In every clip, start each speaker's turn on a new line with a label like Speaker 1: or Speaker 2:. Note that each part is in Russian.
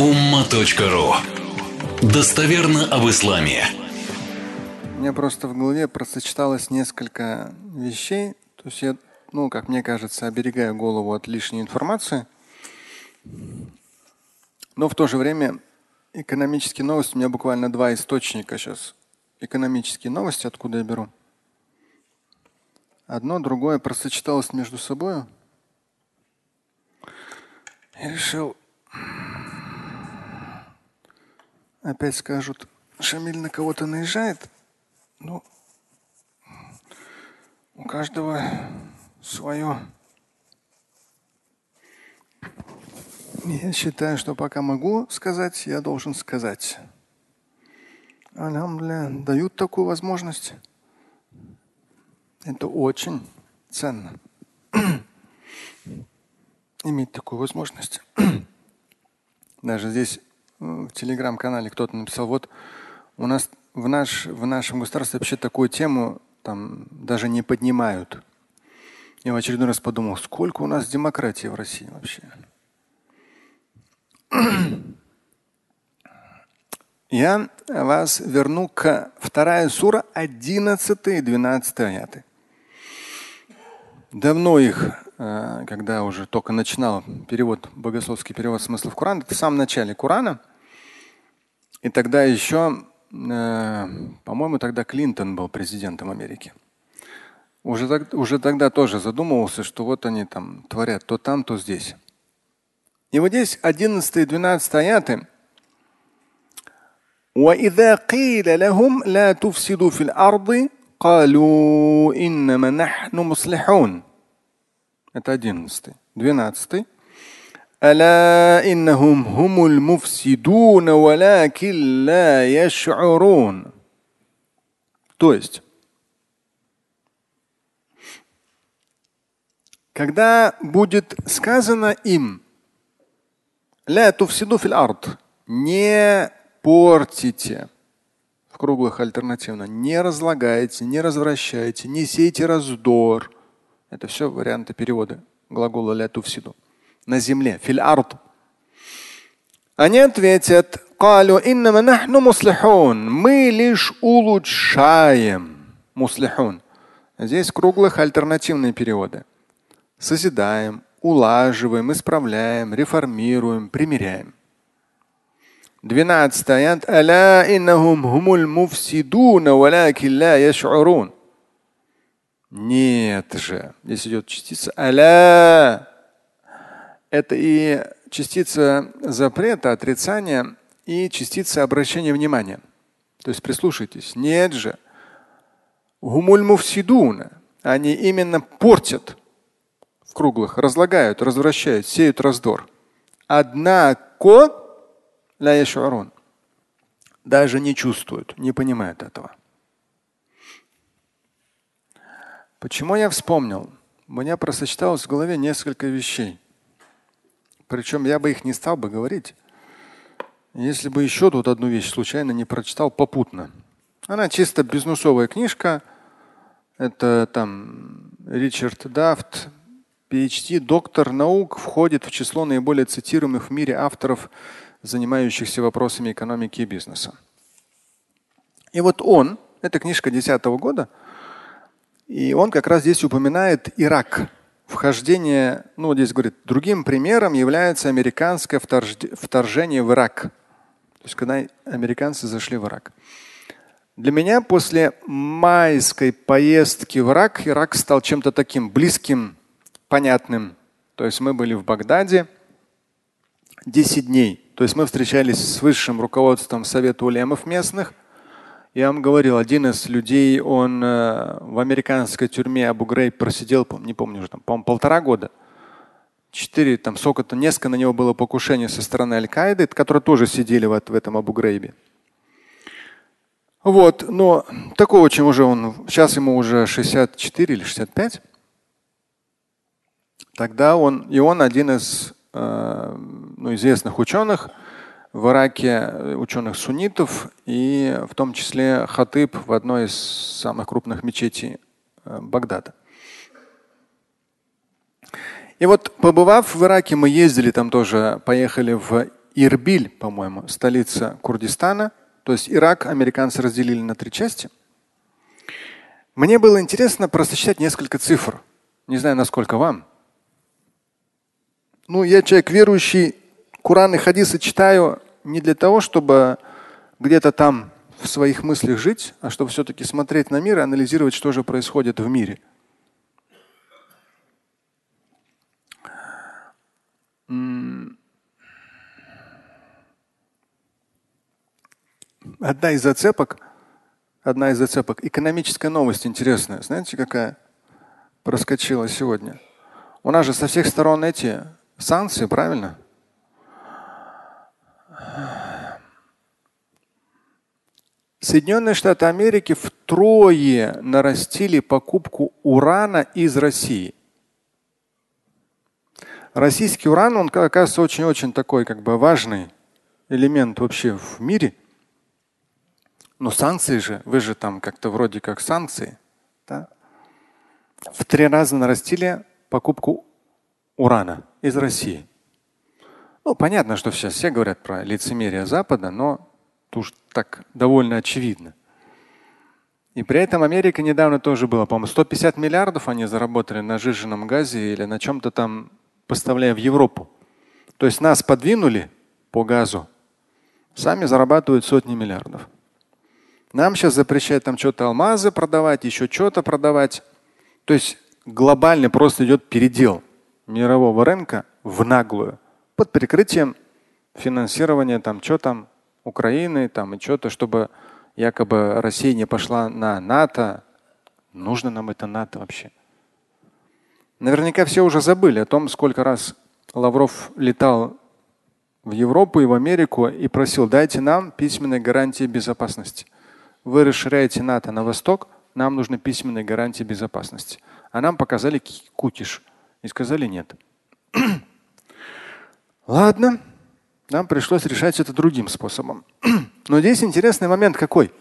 Speaker 1: umma.ru Достоверно об исламе.
Speaker 2: У меня просто в голове просочеталось несколько вещей. То есть я, ну, как мне кажется, оберегаю голову от лишней информации. Но в то же время экономические новости, у меня буквально два источника сейчас. Экономические новости, откуда я беру. Одно, другое просочеталось между собой. Я решил Опять скажут, Шамиль на кого-то наезжает. Ну, у каждого свое. Я считаю, что пока могу сказать, я должен сказать. Алямля дают такую возможность. Это очень ценно. Иметь такую возможность. Даже здесь в телеграм-канале кто-то написал, вот у нас в, наш, в нашем государстве вообще такую тему там даже не поднимают. Я в очередной раз подумал, сколько у нас демократии в России вообще. Я вас верну к вторая сура 11 и 12 аяты. Давно их, э, когда уже только начинал перевод, богословский перевод смыслов Корана, это в самом начале Корана – и тогда еще, э, по-моему, тогда Клинтон был президентом Америки. Уже, так, уже тогда тоже задумывался, что вот они там творят то там, то здесь. И вот здесь 11 и 12 аяты. وإذا قيل لهم لا تفسدوا في الأرض قالوا إنما نحن مصلحون. Это 11. 12. ألا إنهم هم المفسدون ولكن لا يشعرون. То есть, когда будет сказано им, ля туфсиду фил ард, не портите, в круглых альтернативно, не разлагайте, не развращайте, не сейте раздор. Это все варианты перевода глагола ля туфсиду на земле, ард. Они ответят, мы лишь улучшаем. Муслихун. Здесь круглых альтернативные переводы. Созидаем, улаживаем, исправляем, реформируем, примиряем. 12 аят. Аля иннахум хумуль муфсидуна валякин ла яш'урун. Нет же. Здесь идет частица аля это и частица запрета, отрицания, и частица обращения внимания. То есть прислушайтесь. Нет же. Гумуль. Они именно портят в круглых, разлагают, развращают, сеют раздор. Однако ля даже не чувствуют, не понимают этого. Почему я вспомнил? У меня просочеталось в голове несколько вещей. Причем я бы их не стал бы говорить, если бы еще тут одну вещь случайно не прочитал попутно. Она чисто бизнесовая книжка. Это там Ричард Дафт, PhD, доктор наук, входит в число наиболее цитируемых в мире авторов, занимающихся вопросами экономики и бизнеса. И вот он, эта книжка 2010 года, и он как раз здесь упоминает Ирак вхождение, ну здесь говорит, другим примером является американское вторжение в Ирак. То есть когда американцы зашли в Ирак. Для меня после майской поездки в Ирак Ирак стал чем-то таким близким, понятным. То есть мы были в Багдаде 10 дней. То есть мы встречались с высшим руководством Совета улемов местных. Я вам говорил, один из людей, он э, в американской тюрьме Абу Грейб просидел, не помню уже, там, по-моему, полтора года. Четыре, там сколько-то, несколько на него было покушений со стороны Аль-Каиды, которые тоже сидели вот в этом Абу Грейбе. Вот, но такого, чем уже он, сейчас ему уже 64 или 65. Тогда он, и он один из э, ну, известных ученых, в Ираке э, ученых суннитов и в том числе хатыб в одной из самых крупных мечетей э, Багдада. И вот побывав в Ираке, мы ездили там тоже, поехали в Ирбиль, по-моему, столица Курдистана. То есть Ирак американцы разделили на три части. Мне было интересно просчитать несколько цифр. Не знаю, насколько вам. Ну, я человек верующий, Куран и хадисы читаю не для того, чтобы где-то там в своих мыслях жить, а чтобы все-таки смотреть на мир и анализировать, что же происходит в мире. Одна из зацепок, одна из зацепок, экономическая новость интересная. Знаете, какая проскочила сегодня? У нас же со всех сторон эти санкции, правильно? Соединенные Штаты Америки втрое нарастили покупку урана из России. Российский уран, он оказывается очень-очень такой как бы важный элемент вообще в мире. Но санкции же, вы же там как-то вроде как санкции, да? в три раза нарастили покупку урана из России. Ну, понятно, что сейчас все говорят про лицемерие Запада, но уж так довольно очевидно. И при этом Америка недавно тоже была, по-моему, 150 миллиардов они заработали на жиженном газе или на чем-то там, поставляя в Европу. То есть нас подвинули по газу, сами зарабатывают сотни миллиардов. Нам сейчас запрещают там что-то алмазы продавать, еще что-то продавать. То есть глобально просто идет передел мирового рынка в наглую под прикрытием финансирования там что там Украины там и что-то, чтобы якобы Россия не пошла на НАТО. Нужно нам это НАТО вообще? Наверняка все уже забыли о том, сколько раз Лавров летал в Европу и в Америку и просил, дайте нам письменные гарантии безопасности. Вы расширяете НАТО на восток, нам нужны письменные гарантии безопасности. А нам показали кутиш и сказали нет. Ладно, нам пришлось решать это другим способом. Но здесь интересный момент какой?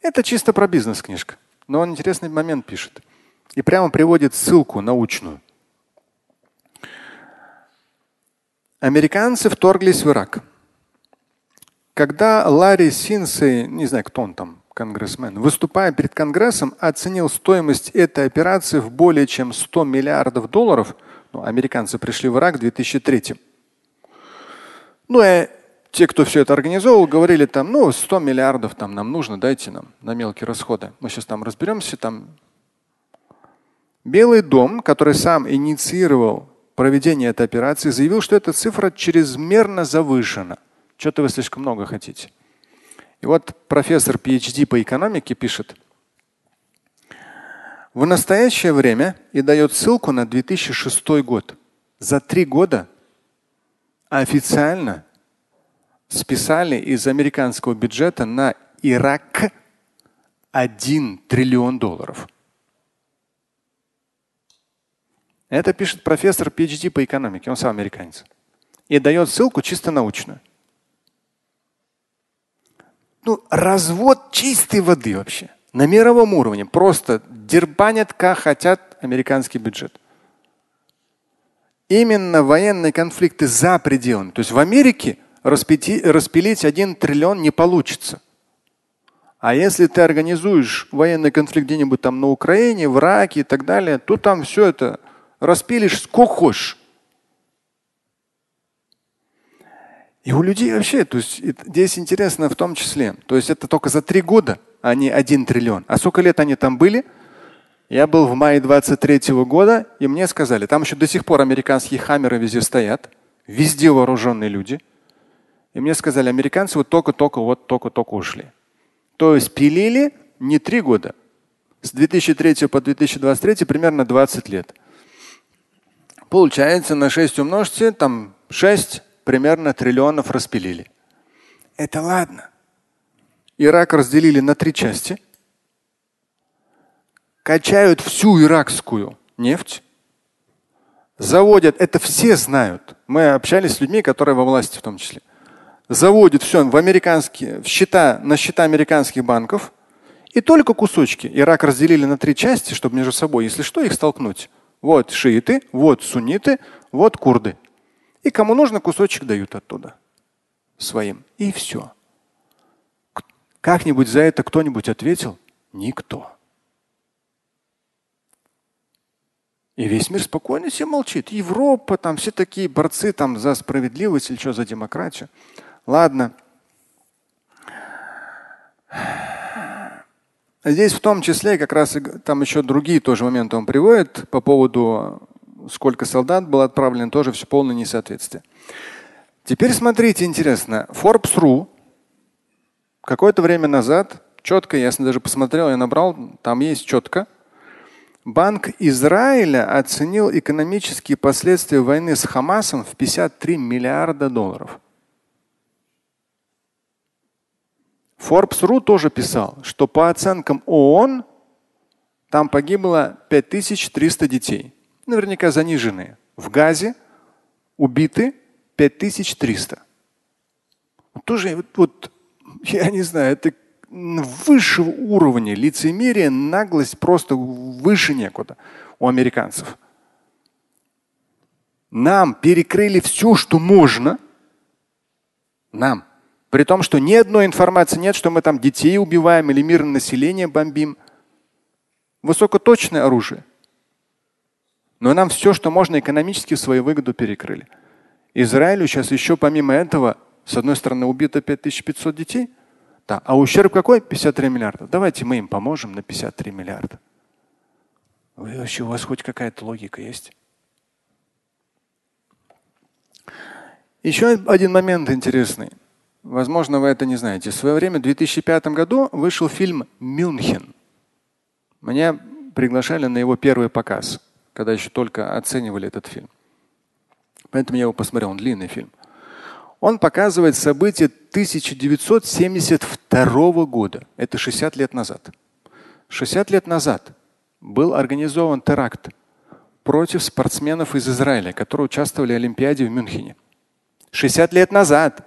Speaker 2: Это чисто про бизнес книжка. Но он интересный момент пишет. И прямо приводит ссылку научную. Американцы вторглись в Ирак. Когда Ларри Синсей, не знаю, кто он там, конгрессмен, выступая перед Конгрессом, оценил стоимость этой операции в более чем 100 миллиардов долларов, ну, американцы пришли в Ирак в 2003 ну и те, кто все это организовал, говорили там, ну 100 миллиардов там нам нужно, дайте нам на мелкие расходы. Мы сейчас там разберемся. Там. Белый дом, который сам инициировал проведение этой операции, заявил, что эта цифра чрезмерно завышена. Что-то вы слишком много хотите. И вот профессор PhD по экономике пишет, в настоящее время и дает ссылку на 2006 год. За три года официально списали из американского бюджета на Ирак 1 триллион долларов. Это пишет профессор PhD по экономике, он сам американец. И дает ссылку чисто научную. Ну, развод чистой воды вообще. На мировом уровне. Просто дербанят, как хотят американский бюджет именно военные конфликты за пределами. То есть в Америке распити, распилить один триллион не получится. А если ты организуешь военный конфликт где-нибудь там на Украине, в Ираке и так далее, то там все это распилишь сколько хочешь. И у людей вообще, то есть здесь интересно в том числе, то есть это только за три года, а не один триллион. А сколько лет они там были? Я был в мае 23 -го года, и мне сказали, там еще до сих пор американские хаммеры везде стоят, везде вооруженные люди. И мне сказали, американцы вот только-только, вот только-только ушли. То есть пилили не три года. С 2003 по 2023 примерно 20 лет. Получается, на 6 умножьте, там 6 примерно триллионов распилили. Это ладно. Ирак разделили на три части – качают всю иракскую нефть, заводят, это все знают. Мы общались с людьми, которые во власти в том числе. Заводят все в американские, в счета, на счета американских банков. И только кусочки. Ирак разделили на три части, чтобы между собой, если что, их столкнуть. Вот шииты, вот сунниты, вот курды. И кому нужно, кусочек дают оттуда. своим. И все. Как-нибудь за это кто-нибудь ответил? Никто. И весь мир спокойно себе молчит. Европа, там все такие борцы там за справедливость или что, за демократию. Ладно. Здесь в том числе как раз там еще другие тоже моменты он приводит по поводу сколько солдат было отправлено, тоже все полное несоответствие. Теперь смотрите, интересно. Forbes.ru какое-то время назад, четко, я даже посмотрел, я набрал, там есть четко. Банк Израиля оценил экономические последствия войны с Хамасом в 53 миллиарда долларов. Forbes.ru тоже писал, что по оценкам ООН там погибло 5300 детей, наверняка заниженные. В Газе убиты 5300. Тоже вот, вот, я не знаю, это высшего уровня лицемерие, наглость просто выше некуда у американцев. Нам перекрыли все, что можно. Нам. При том, что ни одной информации нет, что мы там детей убиваем или мирное население бомбим. Высокоточное оружие. Но нам все, что можно экономически в свою выгоду перекрыли. Израилю сейчас еще помимо этого, с одной стороны, убито 5500 детей, да, а ущерб какой? 53 миллиарда. Давайте мы им поможем на 53 миллиарда. Вы вообще, у вас хоть какая-то логика есть? Еще один момент интересный. Возможно, вы это не знаете. В свое время, в 2005 году, вышел фильм «Мюнхен». Меня приглашали на его первый показ, когда еще только оценивали этот фильм. Поэтому я его посмотрел, он длинный фильм. Он показывает события 1972 года. Это 60 лет назад. 60 лет назад был организован теракт против спортсменов из Израиля, которые участвовали в Олимпиаде в Мюнхене. 60 лет назад.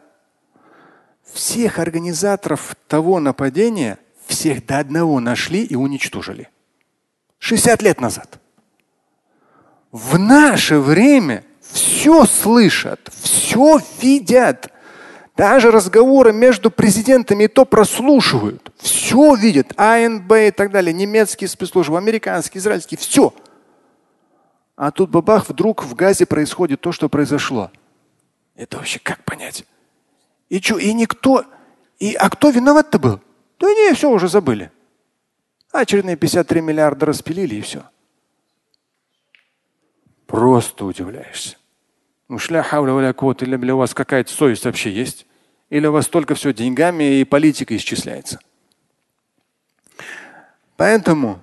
Speaker 2: Всех организаторов того нападения, всех до одного нашли и уничтожили. 60 лет назад. В наше время все слышат, все видят. Даже разговоры между президентами и то прослушивают. Все видят. АНБ и так далее. Немецкие спецслужбы, американские, израильские. Все. А тут бабах, вдруг в Газе происходит то, что произошло. Это вообще как понять? И что? И никто. И, а кто виноват-то был? Да не, все уже забыли. Очередные 53 миллиарда распилили и все. Просто удивляешься. Ну, или у вас какая-то совесть вообще есть? Или у вас только все деньгами и политикой исчисляется? Поэтому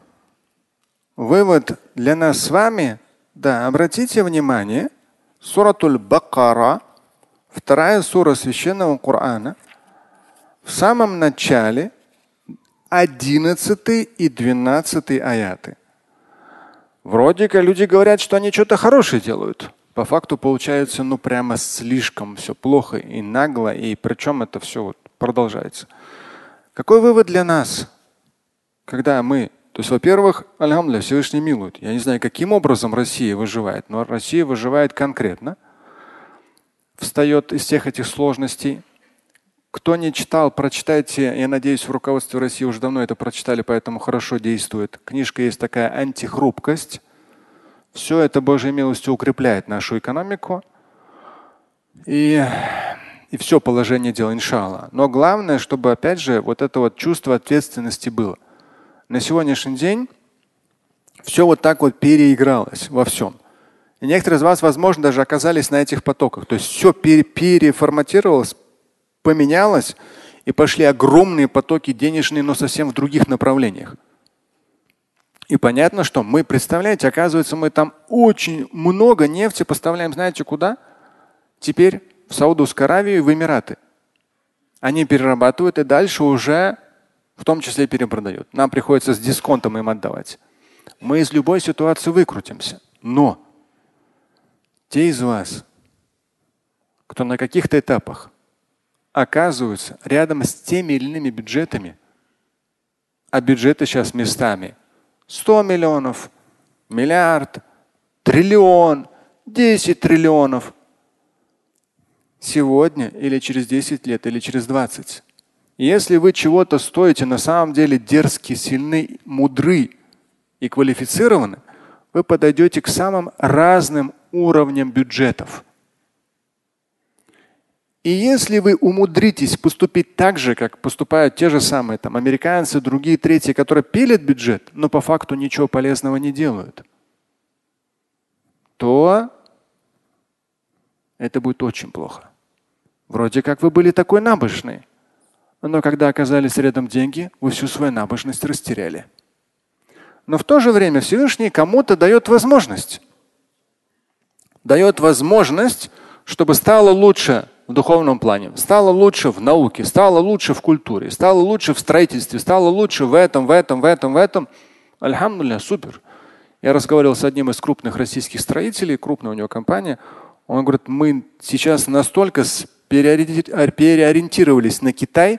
Speaker 2: вывод для нас с вами, да, обратите внимание, Суратуль Бакара, вторая сура священного Корана, в самом начале 11 и 12 аяты. Вроде как люди говорят, что они что-то хорошее делают. По факту получается, ну прямо слишком все плохо и нагло, и причем это все вот продолжается. Какой вывод для нас, когда мы, то есть, во-первых, Альхамдулилля, Всевышний милует. Я не знаю, каким образом Россия выживает, но Россия выживает конкретно. Встает из всех этих сложностей. Кто не читал, прочитайте. Я надеюсь, в руководстве России уже давно это прочитали, поэтому хорошо действует. Книжка есть такая антихрупкость. Все это Божьей милостью укрепляет нашу экономику. И, и все положение дел, иншалла. Но главное, чтобы опять же вот это вот чувство ответственности было. На сегодняшний день все вот так вот переигралось во всем. И некоторые из вас, возможно, даже оказались на этих потоках. То есть все пере переформатировалось, поменялось, и пошли огромные потоки денежные, но совсем в других направлениях. И понятно, что мы, представляете, оказывается, мы там очень много нефти поставляем, знаете куда? Теперь в Саудовскую Аравию и в Эмираты. Они перерабатывают и дальше уже в том числе перепродают. Нам приходится с дисконтом им отдавать. Мы из любой ситуации выкрутимся. Но те из вас, кто на каких-то этапах оказываются рядом с теми или иными бюджетами, а бюджеты сейчас местами 100 миллионов, миллиард, триллион, 10 триллионов. сегодня или через 10 лет или через 20. Если вы чего-то стоите на самом деле дерзкий, сильны, мудры и квалифицированы, вы подойдете к самым разным уровням бюджетов. И если вы умудритесь поступить так же, как поступают те же самые там, американцы, другие, третьи, которые пилят бюджет, но по факту ничего полезного не делают, то это будет очень плохо. Вроде как вы были такой набожный, но когда оказались рядом деньги, вы всю свою набожность растеряли. Но в то же время Всевышний кому-то дает возможность. Дает возможность, чтобы стало лучше в духовном плане, стало лучше в науке, стало лучше в культуре, стало лучше в строительстве, стало лучше в этом, в этом, в этом, в этом. Альхамдулля, супер. Я разговаривал с одним из крупных российских строителей, крупная у него компания. Он говорит, мы сейчас настолько переориентировались на Китай,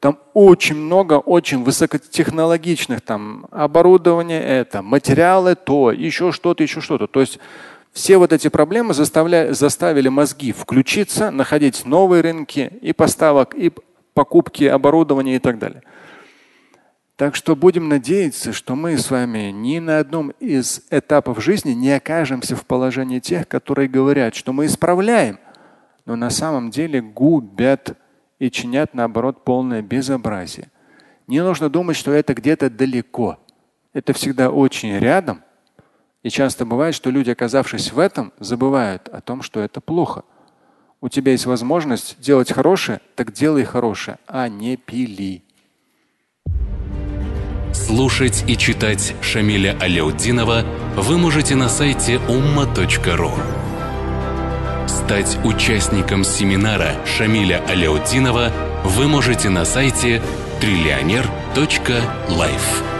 Speaker 2: там очень много очень высокотехнологичных там оборудования, это материалы, то, еще что-то, еще что-то. То есть все вот эти проблемы заставили мозги включиться, находить новые рынки и поставок, и покупки оборудования и так далее. Так что будем надеяться, что мы с вами ни на одном из этапов жизни не окажемся в положении тех, которые говорят, что мы исправляем, но на самом деле губят и чинят наоборот полное безобразие. Не нужно думать, что это где-то далеко. Это всегда очень рядом – и часто бывает, что люди, оказавшись в этом, забывают о том, что это плохо. У тебя есть возможность делать хорошее, так делай хорошее, а не пили.
Speaker 1: Слушать и читать Шамиля Аляутдинова вы можете на сайте umma.ru. Стать участником семинара Шамиля Аляутдинова вы можете на сайте триллионер.life.